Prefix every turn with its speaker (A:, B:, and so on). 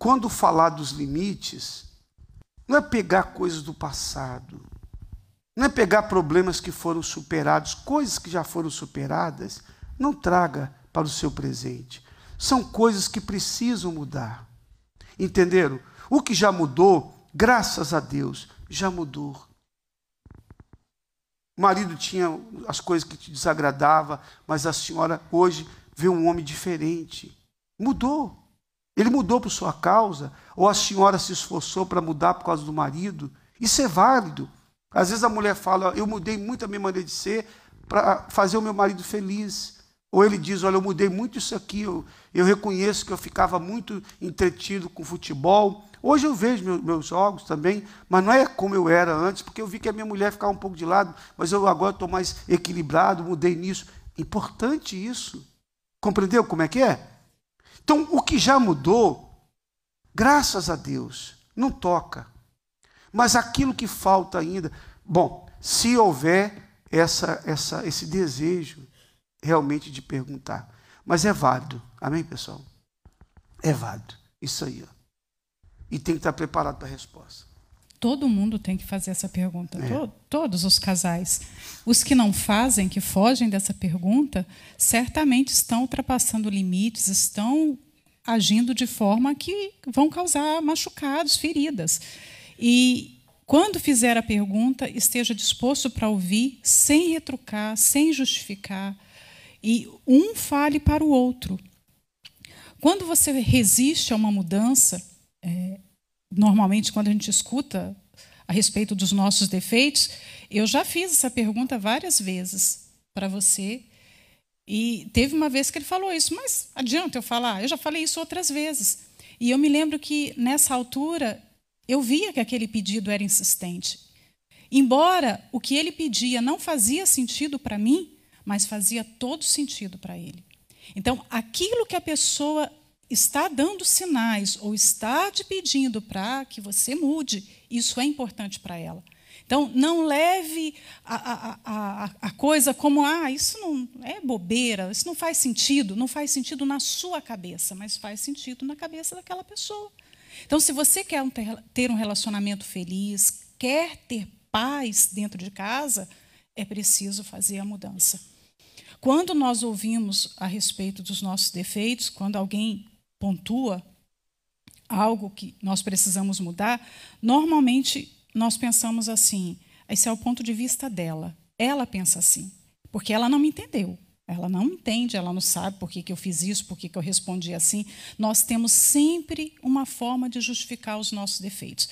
A: quando falar dos limites, não é pegar coisas do passado, não é pegar problemas que foram superados, coisas que já foram superadas, não traga para o seu presente. São coisas que precisam mudar. Entenderam? O que já mudou, graças a Deus, já mudou. O marido tinha as coisas que te desagradava, mas a senhora hoje vê um homem diferente. Mudou. Ele mudou por sua causa, ou a senhora se esforçou para mudar por causa do marido. Isso é válido. Às vezes a mulher fala, eu mudei muito a minha maneira de ser para fazer o meu marido feliz. Ou ele diz, olha, eu mudei muito isso aqui, eu, eu reconheço que eu ficava muito entretido com futebol. Hoje eu vejo meus, meus jogos também, mas não é como eu era antes, porque eu vi que a minha mulher ficava um pouco de lado, mas eu agora estou mais equilibrado, mudei nisso. Importante isso. Compreendeu como é que é? Então, o que já mudou, graças a Deus, não toca. Mas aquilo que falta ainda, bom, se houver essa, essa, esse desejo realmente de perguntar, mas é válido, amém, pessoal? É válido, isso aí. Ó. E tem que estar preparado para a resposta.
B: Todo mundo tem que fazer essa pergunta, é. to todos os casais. Os que não fazem, que fogem dessa pergunta, certamente estão ultrapassando limites, estão agindo de forma que vão causar machucados, feridas. E quando fizer a pergunta, esteja disposto para ouvir, sem retrucar, sem justificar, e um fale para o outro. Quando você resiste a uma mudança, normalmente quando a gente escuta a respeito dos nossos defeitos, eu já fiz essa pergunta várias vezes para você. E teve uma vez que ele falou isso, mas adianta eu falar? Eu já falei isso outras vezes. E eu me lembro que nessa altura eu via que aquele pedido era insistente. Embora o que ele pedia não fazia sentido para mim, mas fazia todo sentido para ele. Então, aquilo que a pessoa está dando sinais ou está te pedindo para que você mude, isso é importante para ela. Então, não leve a, a, a, a, coisa como, ah, isso não é bobeira, isso não faz sentido. Não faz sentido na sua cabeça, mas faz sentido na cabeça daquela pessoa. Então, se você quer ter um relacionamento feliz, quer ter paz dentro de casa, é preciso fazer a mudança. Quando nós ouvimos a respeito dos nossos defeitos, quando alguém pontua algo que nós precisamos mudar, normalmente nós pensamos assim: esse é o ponto de vista dela. Ela pensa assim, porque ela não me entendeu. Ela não entende, ela não sabe por que, que eu fiz isso, por que, que eu respondi assim. Nós temos sempre uma forma de justificar os nossos defeitos.